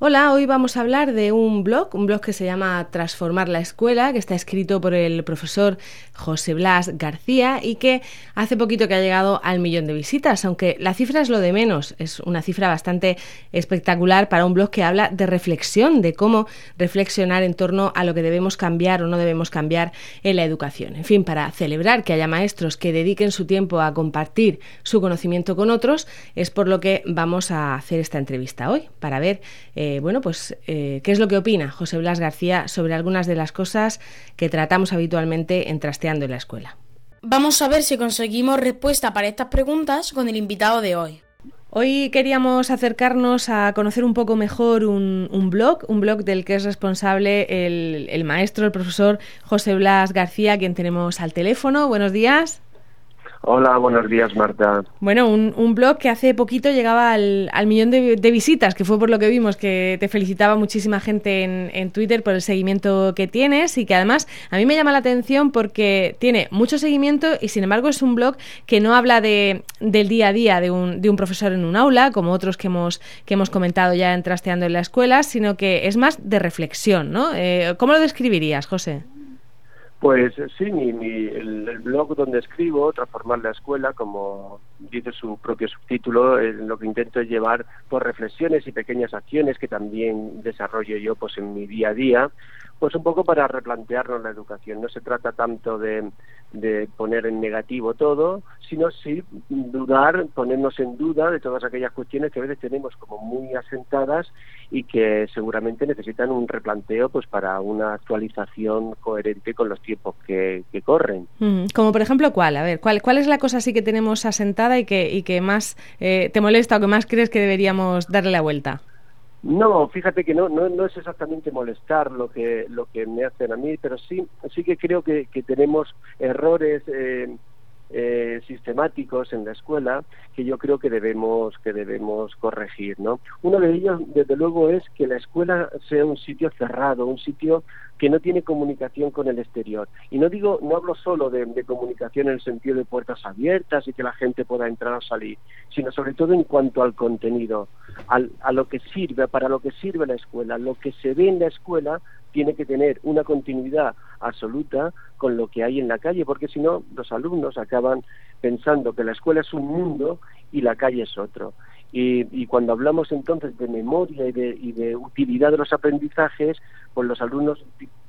Hola, hoy vamos a hablar de un blog, un blog que se llama Transformar la Escuela, que está escrito por el profesor José Blas García y que hace poquito que ha llegado al millón de visitas, aunque la cifra es lo de menos, es una cifra bastante espectacular para un blog que habla de reflexión, de cómo reflexionar en torno a lo que debemos cambiar o no debemos cambiar en la educación. En fin, para celebrar que haya maestros que dediquen su tiempo a compartir su conocimiento con otros, es por lo que vamos a hacer esta entrevista hoy, para ver eh, eh, bueno, pues, eh, ¿qué es lo que opina José Blas García sobre algunas de las cosas que tratamos habitualmente en Trasteando en la Escuela? Vamos a ver si conseguimos respuesta para estas preguntas con el invitado de hoy. Hoy queríamos acercarnos a conocer un poco mejor un, blog, un blog del que es responsable el, el, maestro, el profesor José Blas García, quien tenemos al teléfono. Buenos días. Hola, buenos días, Marta. Bueno, un, blog que hace poquito llegaba al, millón de, visitas, que fue por lo que vimos, que te felicitaba muchísima gente en, Twitter por el seguimiento que tienes y que además a mí me llama la atención porque tiene mucho seguimiento y sin embargo es un blog que no habla de, del día a día de un, de un profesor en un aula, como otros que hemos, que hemos comentado ya en Trasteando en la Escuela, sino que es más de reflexión, ¿no? Eh, ¿Cómo lo describirías, José? Pues sí, mi, el, blog donde escribo, Transformar la Escuela, como dice su propio subtítulo, lo que intento es llevar por reflexiones y pequeñas acciones que también desarrollo yo pues en mi día a día, pues un poco para replantearnos la educación. No se trata tanto de, de poner en negativo todo, sino sí dudar, ponernos en duda de todas aquellas cuestiones que a veces tenemos como muy asentadas y que seguramente necesitan un replanteo pues para una actualización coherente con los tiempos que, corren. Mm, como por ejemplo, ¿cuál? A ver, ¿cuál, cuál es la cosa así que tenemos asentada y que, y que más eh, te molesta o que más crees que deberíamos darle la vuelta? No, fíjate que no, no, es exactamente molestar lo que, lo que me hacen a mí, pero sí, sí que creo que, que tenemos errores eh, eh, sistemáticos en la escuela que yo creo que debemos que debemos corregir no uno de ellos desde luego es que la escuela sea un sitio cerrado un sitio que no tiene comunicación con el exterior. Y no digo no hablo solo de, comunicación en el sentido de puertas abiertas y que la gente pueda entrar o salir sino sobre todo en cuanto al contenido a lo que sirve para lo que sirve la escuela. Lo que se ve en la escuela tiene que tener una continuidad absoluta con lo que hay en la calle, porque si no, los alumnos acaban pensando que la escuela es un mundo y la calle es otro. Y, cuando hablamos entonces de memoria y de, y de utilidad de los aprendizajes, pues los alumnos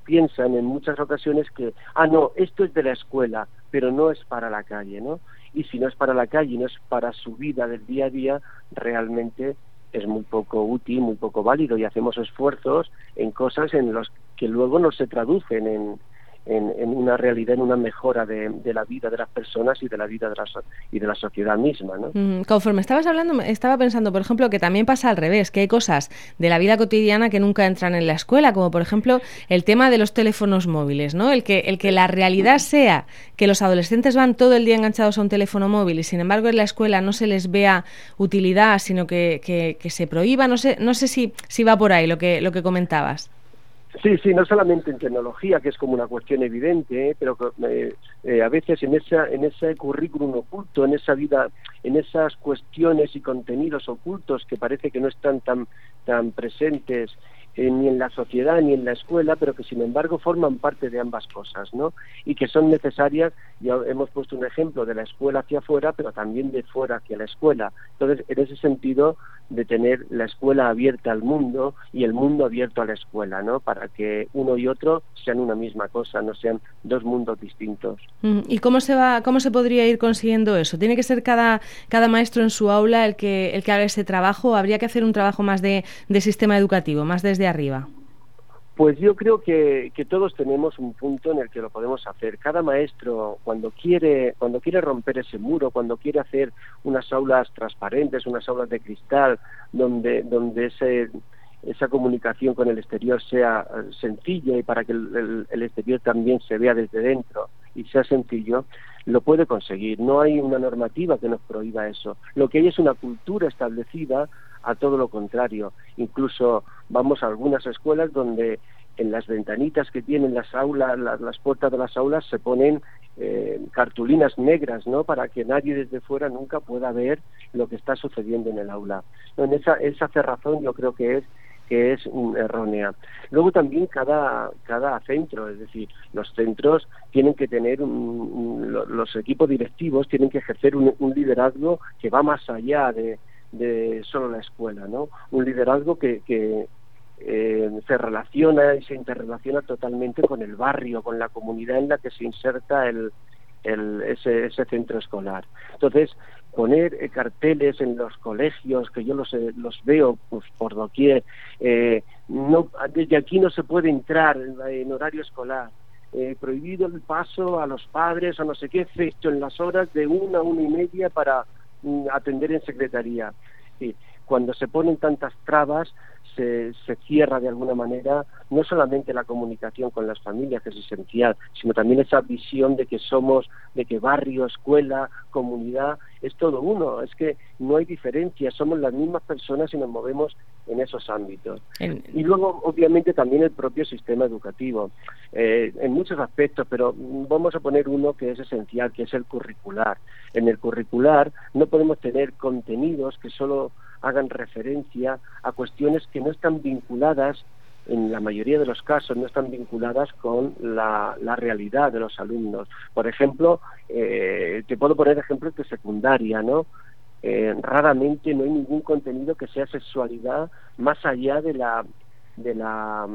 piensan en muchas ocasiones que, ah, no, esto es de la escuela, pero no es para la calle, ¿no? Y si no es para la calle, no es para su vida del día a día, realmente es muy poco útil, muy poco válido y hacemos esfuerzos en cosas en los que luego no se traducen en, en, una realidad, en una mejora de, la vida de las personas y de la vida de la, y de la sociedad misma. ¿no? Mm, conforme estabas hablando, estaba pensando, por ejemplo, que también pasa al revés, que hay cosas de la vida cotidiana que nunca entran en la escuela, como por ejemplo el tema de los teléfonos móviles, ¿no? El que, el que la realidad sea que los adolescentes van todo el día enganchados a un teléfono móvil y sin embargo en la escuela no se les vea utilidad, sino que, que, que se prohíba, no sé, no sé si, si va por ahí lo que, lo que comentabas. Sí, sí, no solamente en tecnología, que es como una cuestión evidente, ¿eh? pero eh, eh, a veces en esa en ese currículum oculto, en esa vida, en esas cuestiones y contenidos ocultos que parece que no están tan tan presentes eh, ni en la sociedad ni en la escuela, pero que sin embargo forman parte de ambas cosas, ¿no? Y que son necesarias, ya hemos puesto un ejemplo de la escuela hacia afuera, pero también de fuera hacia la escuela. Entonces, en ese sentido, de tener la escuela abierta al mundo y el mundo abierto a la escuela, ¿no? Para que uno y otro sean una misma cosa, no sean dos mundos distintos. Mm, ¿Y cómo se va, cómo se podría ir consiguiendo eso? ¿Tiene que ser cada, cada maestro en su aula el que, el que haga ese trabajo? ¿Habría que hacer un trabajo más de, de sistema educativo, más desde arriba? Pues yo creo que, que, todos tenemos un punto en el que lo podemos hacer. Cada maestro, cuando quiere, cuando quiere romper ese muro, cuando quiere hacer unas aulas transparentes, unas aulas de cristal, donde, donde ese, esa comunicación con el exterior sea eh, sencilla y para que el, el, exterior también se vea desde dentro y sea sencillo, lo puede conseguir. No hay una normativa que nos prohíba eso. Lo que hay es una cultura establecida a todo lo contrario. Incluso vamos a algunas escuelas donde en las ventanitas que tienen las aulas, las, puertas de las aulas se ponen eh, cartulinas negras, ¿no? Para que nadie desde fuera nunca pueda ver lo que está sucediendo en el aula. en esa, esa cerrazón yo creo que es que es errónea. Luego también cada, cada centro, es decir, los centros tienen que tener, los equipos directivos tienen que ejercer un liderazgo que va más allá de, de solo la escuela, ¿no? Un liderazgo que, que eh, se relaciona y se interrelaciona totalmente con el barrio, con la comunidad en la que se inserta el, el, ese, ese centro escolar. Entonces, poner eh, carteles en los colegios, que yo los, eh, los veo pues, por doquier, eh, no, desde aquí no se puede entrar en, horario escolar, prohibido el paso a los padres o no sé qué, efecto en las horas de una, una y media para atender en secretaría. Sí, cuando se ponen tantas trabas, se, se, cierra de alguna manera no solamente la comunicación con las familias, que es esencial, sino también esa visión de que somos, de que barrio, escuela, comunidad, es todo uno, es que no hay diferencia, somos las mismas personas y nos movemos en esos ámbitos. Y luego, obviamente, también el propio sistema educativo, eh, en muchos aspectos, pero vamos a poner uno que es esencial, que es el curricular. En el curricular no podemos tener contenidos que solo hagan referencia a cuestiones que no están vinculadas en la mayoría de los casos no están vinculadas con la, realidad de los alumnos. Por ejemplo, eh, te puedo poner ejemplos de secundaria, ¿no? Eh, raramente no hay ningún contenido que sea sexualidad más allá de la de la,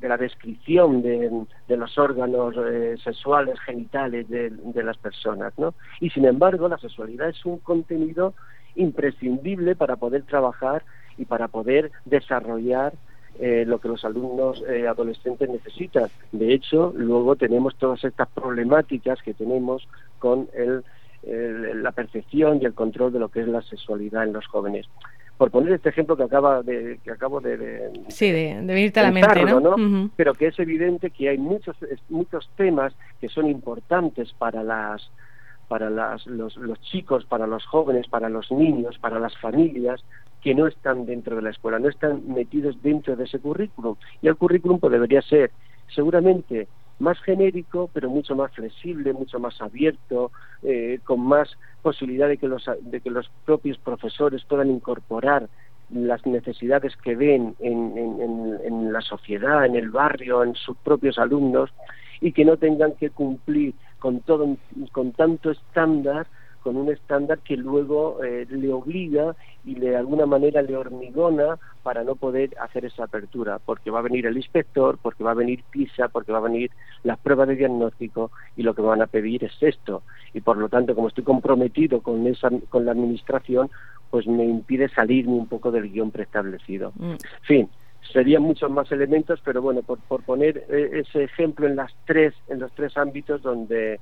de la descripción de, de los órganos eh, sexuales genitales de, de las personas, ¿no? Y sin embargo, la sexualidad es un contenido imprescindible para poder trabajar y para poder desarrollar eh, lo que los alumnos eh, adolescentes necesitan. De hecho, luego tenemos todas estas problemáticas que tenemos con el, la percepción y el control de lo que es la sexualidad en los jóvenes. Por poner este ejemplo que acaba de que acabo de, sí de, venirte a la mente, ¿no? Pero que es evidente que hay muchos muchos temas que son importantes para las para las, los, los chicos, para los jóvenes, para los niños, para las familias, que no están dentro de la escuela, no están metidos dentro de ese currículum. Y el currículum pues, debería ser seguramente más genérico, pero mucho más flexible, mucho más abierto, eh, con más posibilidad de que, los, de que los propios profesores puedan incorporar las necesidades que ven en, en, en, la sociedad, en el barrio, en sus propios alumnos, y que no tengan que cumplir con todo con tanto estándar con un estándar que luego eh, le obliga y de alguna manera le hormigona para no poder hacer esa apertura, porque va a venir el inspector, porque va a venir PISA, porque va a venir las pruebas de diagnóstico y lo que van a pedir es esto. Y por lo tanto, como estoy comprometido con, esa, con la administración, pues me impide salirme un poco del guion preestablecido. Mm. Fin, serían muchos más elementos, pero bueno, por, por poner eh, ese ejemplo en las tres, en los tres ámbitos donde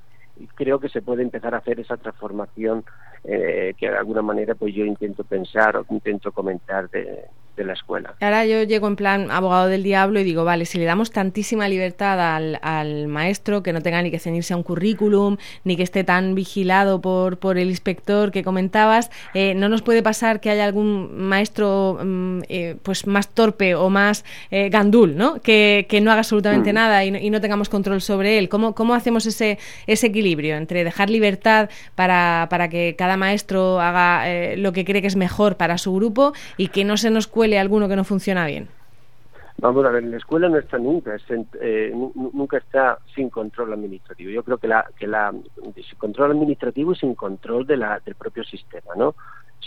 creo que se puede empezar a hacer esa transformación eh, que de alguna manera pues yo intento pensar o intento comentar de, de la escuela. Ahora yo llego en plan abogado del diablo y digo, vale, si le damos tantísima libertad al, al maestro, que no tenga ni que ceñirse a un currículum, ni que esté tan vigilado por, por el inspector que comentabas, eh, ¿no nos puede pasar que haya algún maestro mm, eh, pues más torpe o más eh, gandul, ¿no? Que, que, no haga absolutamente mm. nada y no, y no, tengamos control sobre él? ¿Cómo, cómo hacemos ese, ese equilibrio entre dejar libertad para, para que cada maestro haga lo que cree que es mejor para su grupo y que no se nos cueste alguno que no funciona bien? Vamos a ver, la escuela no está nunca, eh, nunca está sin control administrativo. Yo creo que la, que la sin control administrativo y sin control de la, del propio sistema, ¿no?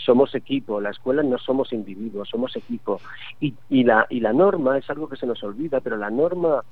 somos equipo, la escuela no somos individuos, somos equipo. Y, y, la, y la norma es algo que se nos olvida, pero la norma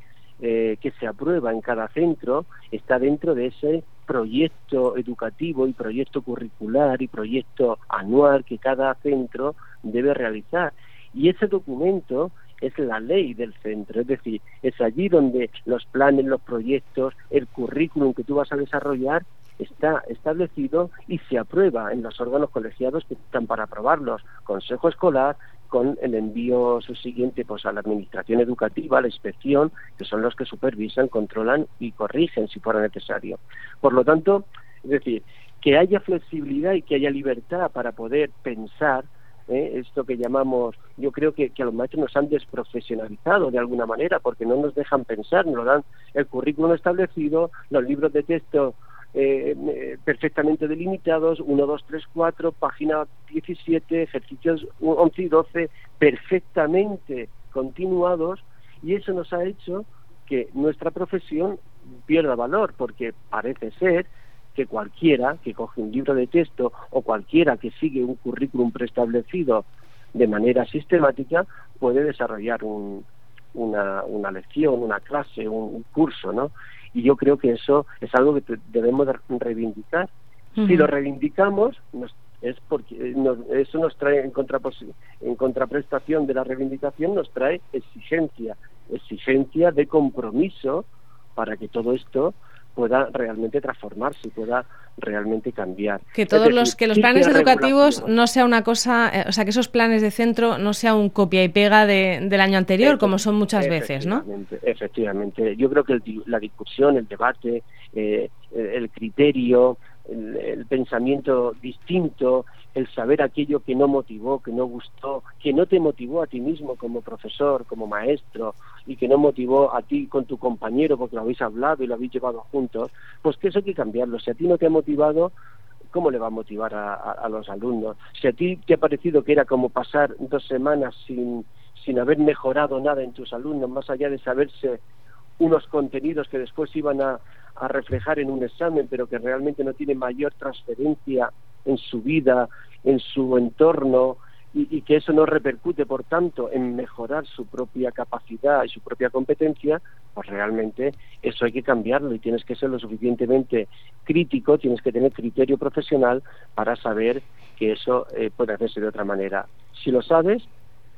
eh, que se aprueba en cada centro está dentro de ese proyecto educativo y proyecto curricular y proyecto anual que cada centro debe realizar. Y ese documento es la ley del centro, es decir, es allí donde los planes, los proyectos, el currículum que tú vas a desarrollar está establecido y se aprueba en los órganos colegiados que están para aprobarlos, consejo escolar, con el envío subsiguiente pues a la administración educativa, a la inspección, que son los que supervisan, controlan y corrigen si fuera necesario. Por lo tanto, es decir, que haya flexibilidad y que haya libertad para poder pensar ¿eh? esto que llamamos, yo creo que, que, a los maestros nos han desprofesionalizado de alguna manera porque no nos dejan pensar, nos dan el currículum establecido, los libros de texto eh, eh perfectamente delimitados, 1, 2, 3, 4, página 17, ejercicios 11 y 12, perfectamente continuados, y eso nos ha hecho que nuestra profesión pierda valor, porque parece ser que cualquiera que coge un libro de texto o cualquiera que sigue un currículum preestablecido de manera sistemática puede desarrollar un, una, una lección, una clase, un, curso, ¿no? Y yo creo que eso es algo que debemos reivindicar. Si lo reivindicamos, es porque eso nos trae en, en contraprestación de la reivindicación, nos trae exigencia, exigencia de compromiso para que todo esto pueda realmente transformarse pueda realmente cambiar. Que todos los que los planes educativos no sea una cosa, eh, o sea, que esos planes de centro no sea un copia y pega del año anterior, como son muchas veces, ¿no? Efectivamente. Yo creo que la discusión, el debate, eh, el criterio, el, pensamiento distinto, el saber aquello que no motivó, que no gustó, que no te motivó a ti mismo como profesor, como maestro, y que no motivó a ti con tu compañero porque lo habéis hablado y lo habéis llevado juntos, pues que eso hay que cambiarlo. Si a ti no te ha motivado, ¿cómo le va a motivar a, a los alumnos? Si a ti te ha parecido que era como pasar dos semanas sin, sin haber mejorado nada en tus alumnos, más allá de saberse unos contenidos que después iban a, a reflejar en un examen, pero que realmente no tiene mayor transferencia en su vida, en su entorno, y, que eso no repercute, por tanto, en mejorar su propia capacidad y su propia competencia, pues realmente eso hay que cambiarlo y tienes que ser lo suficientemente crítico, tienes que tener criterio profesional para saber que eso eh, puede hacerse de otra manera. Si lo sabes,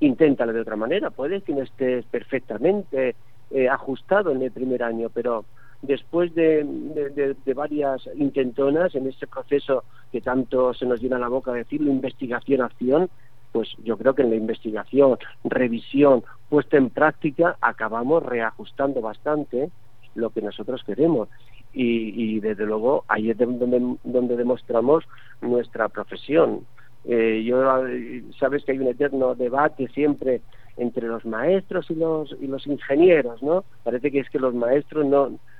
inténtalo de otra manera. Puede que no estés perfectamente eh, ajustado en el primer año, pero después de, varias intentonas en ese proceso que tanto se nos llena la boca decirlo, investigación-acción, pues yo creo que en la investigación, revisión, puesta en práctica, acabamos reajustando bastante lo que nosotros queremos. Y, desde luego ahí es donde, donde demostramos nuestra profesión. Eh, yo sabes que hay un eterno debate siempre entre los maestros y los y los ingenieros, ¿no? Parece que es que los maestros no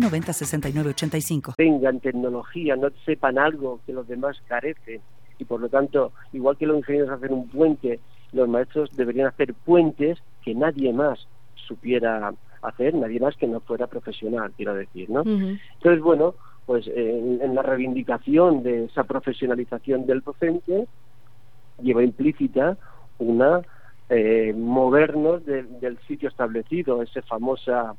906985. Tengan tecnología, no sepan algo que los demás carecen y por lo tanto, igual que los ingenieros hacen un puente, los maestros deberían hacer puentes que nadie más supiera hacer, nadie más que no fuera profesional, quiero decir, ¿no? Entonces, bueno, pues en, la reivindicación de esa profesionalización del docente lleva implícita una eh, movernos del sitio establecido, esa famosa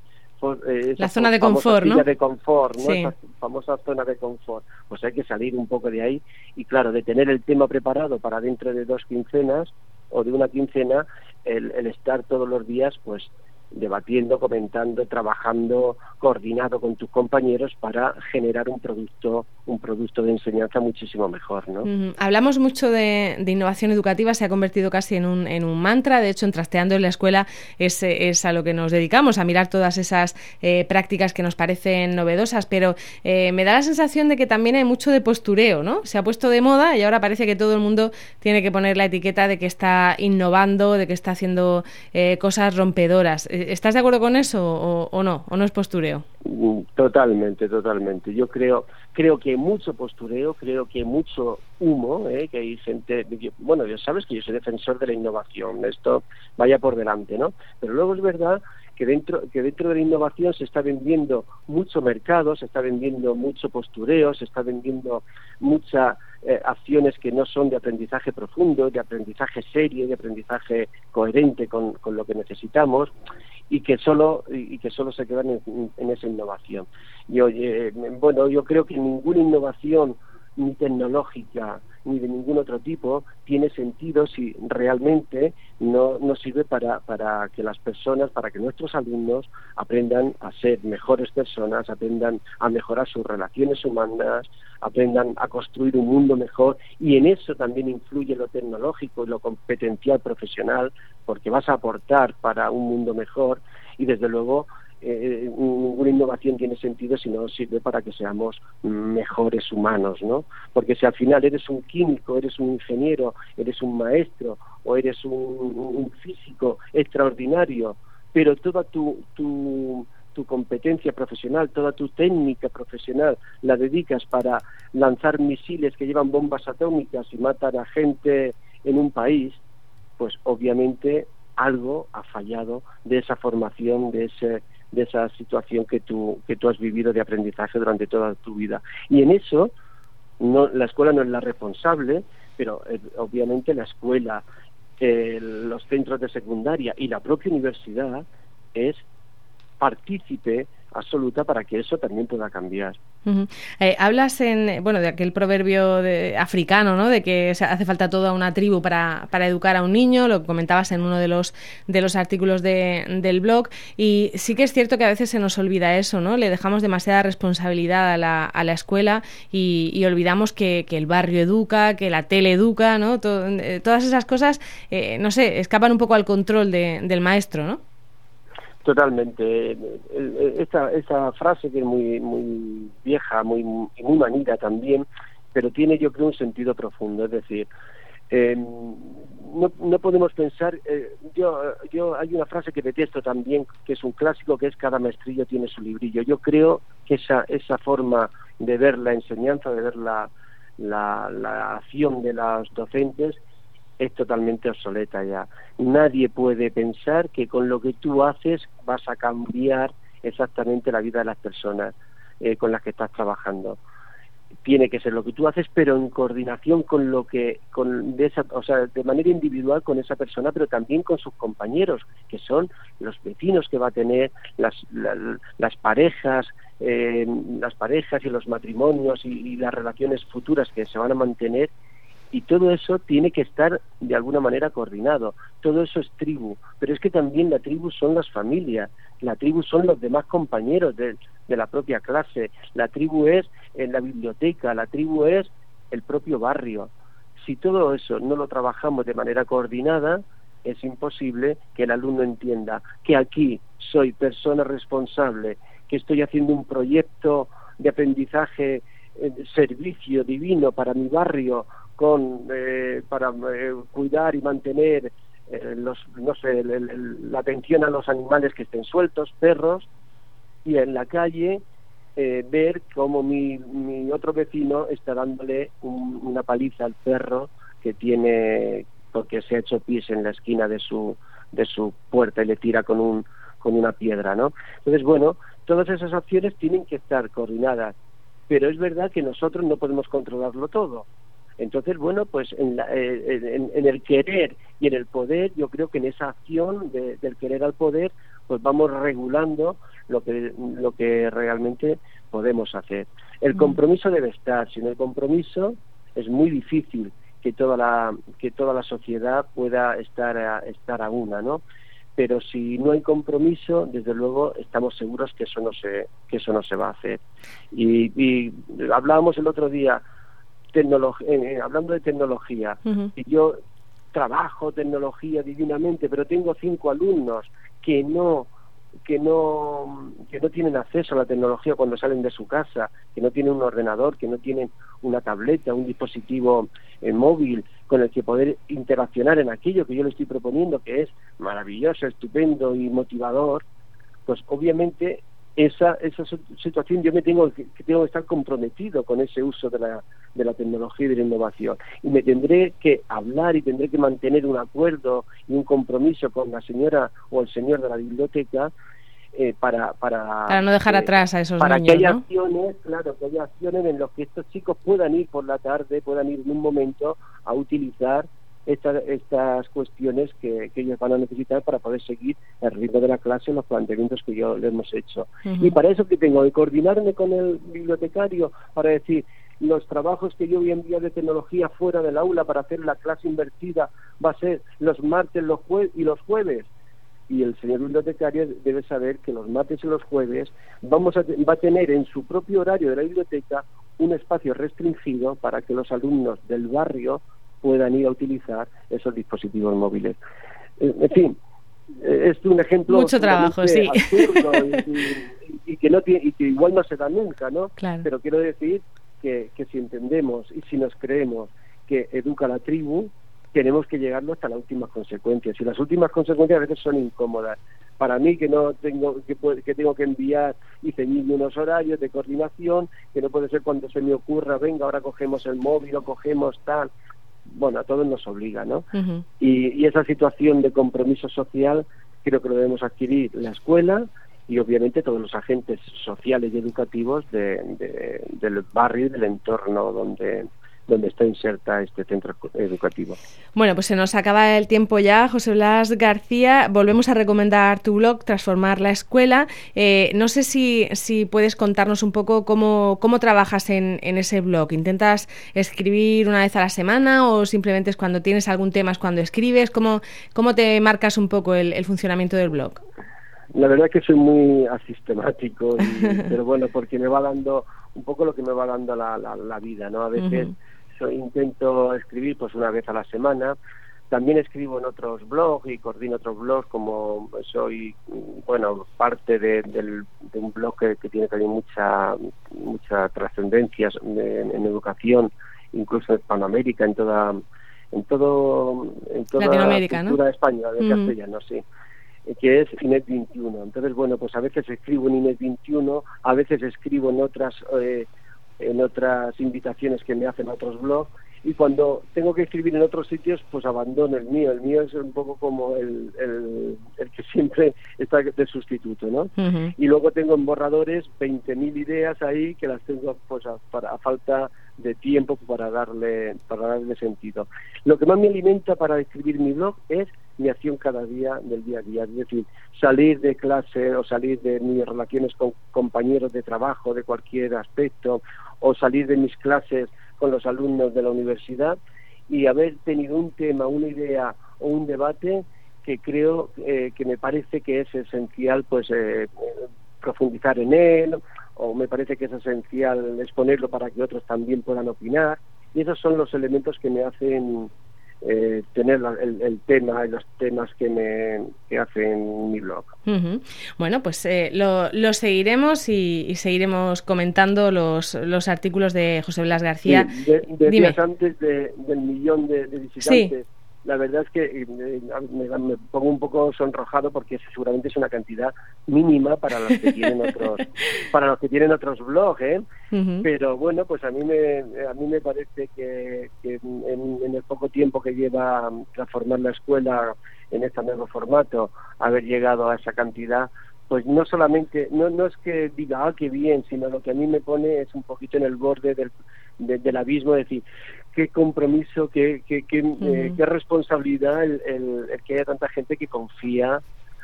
eh, la zona de confort, ¿no? de confort, ¿no? Esa famosa zona de confort. Pues hay que salir un poco de ahí y, claro, de tener el tema preparado para dentro de dos quincenas o de una quincena, el, estar todos los días, pues, debatiendo, comentando, trabajando coordinado con tus compañeros para generar un producto, un producto de enseñanza muchísimo mejor, ¿no? Hablamos mucho de, innovación educativa, se ha convertido casi en un, en un mantra. De hecho, en Trasteando en la Escuela es, es a lo que nos dedicamos, a mirar todas esas eh, prácticas que nos parecen novedosas. Pero eh, me da la sensación de que también hay mucho de postureo, ¿no? Se ha puesto de moda y ahora parece que todo el mundo tiene que poner la etiqueta de que está innovando, de que está haciendo eh, cosas rompedoras. ¿Estás de acuerdo con eso o, no? ¿O no es postureo? Mm, totalmente, totalmente. Yo creo, creo que hay mucho postureo, creo que hay mucho humo, ¿eh? que hay gente, bueno, ya sabes que yo soy defensor de la innovación, esto vaya por delante, ¿no? Pero luego es verdad que dentro, que dentro de la innovación se está vendiendo mucho mercado, se está vendiendo mucho postureo, se está vendiendo muchas eh, acciones que no son de aprendizaje profundo, de aprendizaje serio, de aprendizaje coherente con, con lo que necesitamos y que solo y que solo se quedan en, esa innovación. Y oye, bueno, yo creo que ninguna innovación ni tecnológica ni de ningún otro tipo tiene sentido si realmente no, no sirve para, para que las personas, para que nuestros alumnos aprendan a ser mejores personas, aprendan a mejorar sus relaciones humanas, aprendan a construir un mundo mejor y en eso también influye lo tecnológico y lo competencial profesional porque vas a aportar para un mundo mejor y desde luego eh, ninguna innovación tiene sentido si no sirve para que seamos mejores humanos, ¿no? Porque si al final eres un químico, eres un ingeniero, eres un maestro o eres un, físico extraordinario, pero toda tu, tu, tu competencia profesional, toda tu técnica profesional la dedicas para lanzar misiles que llevan bombas atómicas y matan a gente en un país, pues obviamente algo ha fallado de esa formación, de ese de esa situación que tú, que tú has vivido de aprendizaje durante toda tu vida. Y en eso, no, la escuela no es la responsable, pero eh, obviamente la escuela, los centros de secundaria y la propia universidad es partícipe absoluta para que eso también pueda cambiar. Eh, hablas en, bueno, de aquel proverbio de, africano, ¿no? De que hace falta toda una tribu para, para, educar a un niño, lo comentabas en uno de los, de los artículos del blog, y sí que es cierto que a veces se nos olvida eso, ¿no? Le dejamos demasiada responsabilidad a la, a la escuela y, olvidamos que, el barrio educa, que la tele educa, ¿no? Eh, todas esas cosas, eh, no sé, escapan un poco al control del maestro, ¿no? Totalmente. Esta, esa frase que es muy, muy vieja, muy, muy manida también, pero tiene yo creo un sentido profundo. Es decir, eh, no, no podemos pensar, eh, yo, yo hay una frase que detesto también, que es un clásico, que es cada maestrillo tiene su librillo. Yo creo que esa, esa forma de ver la enseñanza, de ver la, la, la acción de los docentes, es totalmente obsoleta ya. Nadie puede pensar que con lo que tú haces vas a cambiar exactamente la vida de las personas eh, con las que estás trabajando. Tiene que ser lo que tú haces, pero en coordinación con lo que, con de esa, o sea, de manera individual con esa persona, pero también con sus compañeros, que son los vecinos que va a tener, las, las parejas, eh, las parejas y los matrimonios y las relaciones futuras que se van a mantener y todo eso tiene que estar de alguna manera coordinado. Todo eso es tribu, pero es que también la tribu son las familias, la tribu son los demás compañeros de, la propia clase, la tribu es en la biblioteca, la tribu es el propio barrio. Si todo eso no lo trabajamos de manera coordinada, es imposible que el alumno entienda que aquí soy persona responsable, que estoy haciendo un proyecto de aprendizaje, eh, servicio divino para mi barrio con eh, para eh, cuidar y mantener eh, los no sé la atención a los animales que estén sueltos perros y en la calle ver cómo mi, mi otro vecino está dándole una paliza al perro que tiene porque se ha hecho pis en la esquina de su de su puerta y le tira con un con una piedra no entonces bueno todas esas acciones tienen que estar coordinadas pero es verdad que nosotros no podemos controlarlo todo entonces, bueno, pues en, eh, el querer y en el poder, yo creo que en esa acción del querer al poder, pues vamos regulando lo que, lo que realmente podemos hacer. El mm. compromiso debe estar, sin el compromiso es muy difícil que toda la, que toda la sociedad pueda estar a, estar a una, ¿no? pero si no hay compromiso, desde luego estamos seguros que eso no se, que eso no se va a hacer. Y, hablábamos el otro día, eh, hablando de tecnología, y yo trabajo tecnología divinamente, pero tengo cinco alumnos que no que no que no tienen acceso a la tecnología cuando salen de su casa, que no tienen un ordenador, que no tienen una tableta, un dispositivo eh, móvil con el que poder interaccionar en aquello que yo le estoy proponiendo, que es maravilloso, estupendo y motivador, pues obviamente esa, esa situación yo me tengo que, tengo que estar comprometido con ese uso de la, de la tecnología y de la innovación. Y me tendré que hablar y tendré que mantener un acuerdo y un compromiso con la señora o el señor de la biblioteca eh, para, para, para no dejar atrás a esos para niños, que haya acciones claro que haya acciones en las que estos chicos puedan ir por la tarde puedan ir en un momento a utilizar estas, estas cuestiones que, ellos van a necesitar para poder seguir el ritmo de la clase, los planteamientos que yo le hemos hecho. Y para eso que tengo que coordinarme con el bibliotecario para decir, los trabajos que yo voy a enviar de tecnología fuera del aula para hacer la clase invertida va a ser los martes los y los jueves. Y el señor bibliotecario debe saber que los martes y los jueves vamos a va a tener en su propio horario de la biblioteca un espacio restringido para que los alumnos del barrio puedan ir a utilizar esos dispositivos móviles. Eh, en fin, eh, es un ejemplo mucho trabajo sí y, que no tiene, y que igual no se da nunca no pero quiero decir que, que si entendemos y si nos creemos que educa la tribu tenemos que llegarlo hasta las últimas consecuencias y las últimas consecuencias a veces son incómodas para mí que no tengo que, que tengo que enviar y ceñirme unos horarios de coordinación que no puede ser cuando se me ocurra venga ahora cogemos el móvil o cogemos tal bueno, a todos nos obliga, ¿no? y, esa situación de compromiso social creo que lo debemos adquirir la escuela y obviamente todos los agentes sociales y educativos de, del barrio y del entorno donde, donde está inserta este centro educativo. Bueno, pues se nos acaba el tiempo ya. José Blas García, volvemos a recomendar tu blog, Transformar la Escuela. Eh, no sé si, si puedes contarnos un poco cómo, cómo trabajas en, en, ese blog. ¿Intentas escribir una vez a la semana o simplemente es cuando tienes algún tema, es cuando escribes? ¿Cómo, cómo te marcas un poco el, el funcionamiento del blog? La verdad es que soy muy asistemático, pero bueno, porque me va dando un poco lo que me va dando la, la, vida, ¿no? A veces intento escribir pues una vez a la semana. También escribo en otros blogs y coordino otros blogs, como soy, bueno, parte de, un blog que, tiene también mucha mucha trascendencia en, educación, incluso en Panamérica, en toda en todo en toda Latinoamérica, la cultura española de castellano, sí que es Inet 21. Entonces, bueno, pues a veces escribo en Inet 21, a veces escribo en otras eh, en otras invitaciones que me hacen a otros blogs y cuando tengo que escribir en otros sitios pues abandono el mío. El mío es un poco como el, el, que siempre está de sustituto no y luego tengo en borradores 20.000 ideas ahí que las tengo pues a, para, falta de tiempo para darle para darle sentido. Lo que más me alimenta para escribir mi blog es cada día del día a día. Es decir salir de clase o salir de mis relaciones con compañeros de trabajo de cualquier aspecto o salir de mis clases con los alumnos de la universidad y haber tenido un tema, una idea o un debate que creo eh, que me parece que es esencial pues eh, profundizar en él o me parece que es esencial exponerlo para que otros también puedan opinar. Y esos son los elementos que me hacen eh, tener el, tema y los temas que me que hacen mi blog. Bueno, pues eh, lo, seguiremos y, seguiremos comentando los, los artículos de José Blas García. de, antes del millón de, visitantes la verdad es que eh, me, pongo un poco sonrojado porque seguramente es una cantidad mínima para los que tienen otros para los que tienen otros blogs ¿eh? pero bueno pues a mí me a mí me parece que, en, el poco tiempo que lleva transformar la escuela en este nuevo formato haber llegado a esa cantidad pues no solamente, no, no es que diga, ah, qué bien, sino lo que a mí me pone es un poquito en el borde del, del abismo, decir, qué compromiso, qué, qué, qué, eh, qué responsabilidad el, el, que haya tanta gente que confía,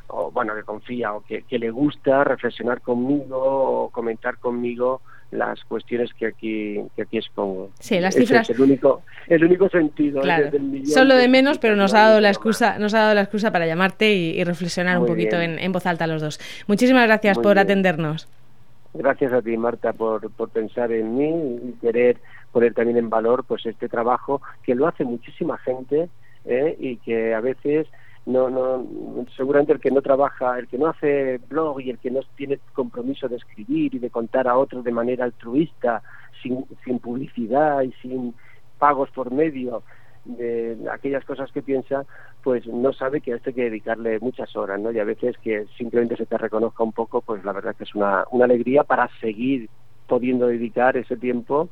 o bueno, que confía, o que, que le gusta reflexionar conmigo, o comentar conmigo las cuestiones que aquí que aquí expongo. Sí, las cifras. Es el único el único sentido. Claro. Solo de menos, pero nos ha dado la excusa nos ha dado la excusa para llamarte y, reflexionar un poquito en, voz alta los dos. Muchísimas gracias por atendernos. Gracias a ti, Marta, por, por pensar en mí y querer poner también en valor pues este trabajo que lo hace muchísima gente ¿eh? y que a veces no, no, seguramente el que no trabaja, el que no hace blog y el que no tiene compromiso de escribir y de contar a otros de manera altruista, sin, sin publicidad y sin pagos por medio de aquellas cosas que piensa, pues no sabe que a esto hay que dedicarle muchas horas, ¿no? Y a veces que simplemente se te reconozca un poco, pues la verdad que es una, una alegría para seguir pudiendo dedicar ese tiempo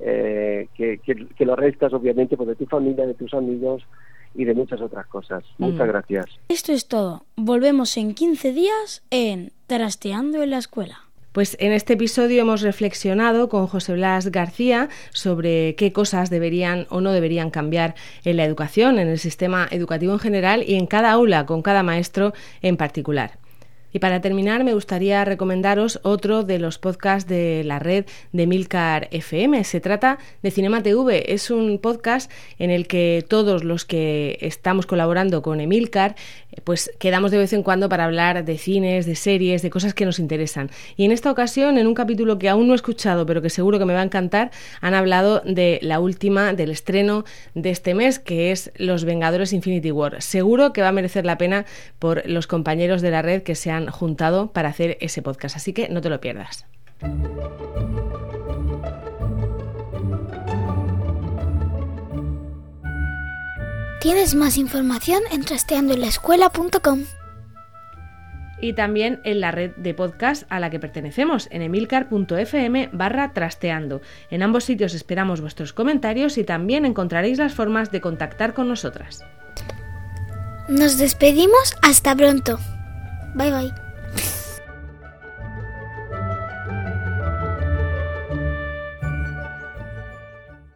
eh, que, que, lo restas obviamente pues, de tu familia, de tus amigos y de muchas otras cosas. Muchas mm. gracias. Esto es todo. Volvemos en 15 días en Trasteando en la Escuela. Pues en este episodio hemos reflexionado con José Blas García sobre qué cosas deberían o no deberían cambiar en la educación, en el sistema educativo en general y en cada aula, con cada maestro en particular. Y para terminar, me gustaría recomendaros otro de los podcasts de la red de Milcar FM. Se trata de Cinema TV. Es un podcast en el que todos los que estamos colaborando con Emilcar, pues quedamos de vez en cuando para hablar de cines, de series, de cosas que nos interesan. Y en esta ocasión, en un capítulo que aún no he escuchado, pero que seguro que me va a encantar, han hablado de la última, del estreno de este mes, que es Los Vengadores Infinity War. Seguro que va a merecer la pena por los compañeros de la red que se han juntado para hacer ese podcast, así que no te lo pierdas. Tienes más información en trasteandoenlaescuela.com y también en la red de podcast a la que pertenecemos, en emilcar.fm barra trasteando. En ambos sitios esperamos vuestros comentarios y también encontraréis las formas de contactar con nosotras. Nos despedimos hasta pronto. バイバイ。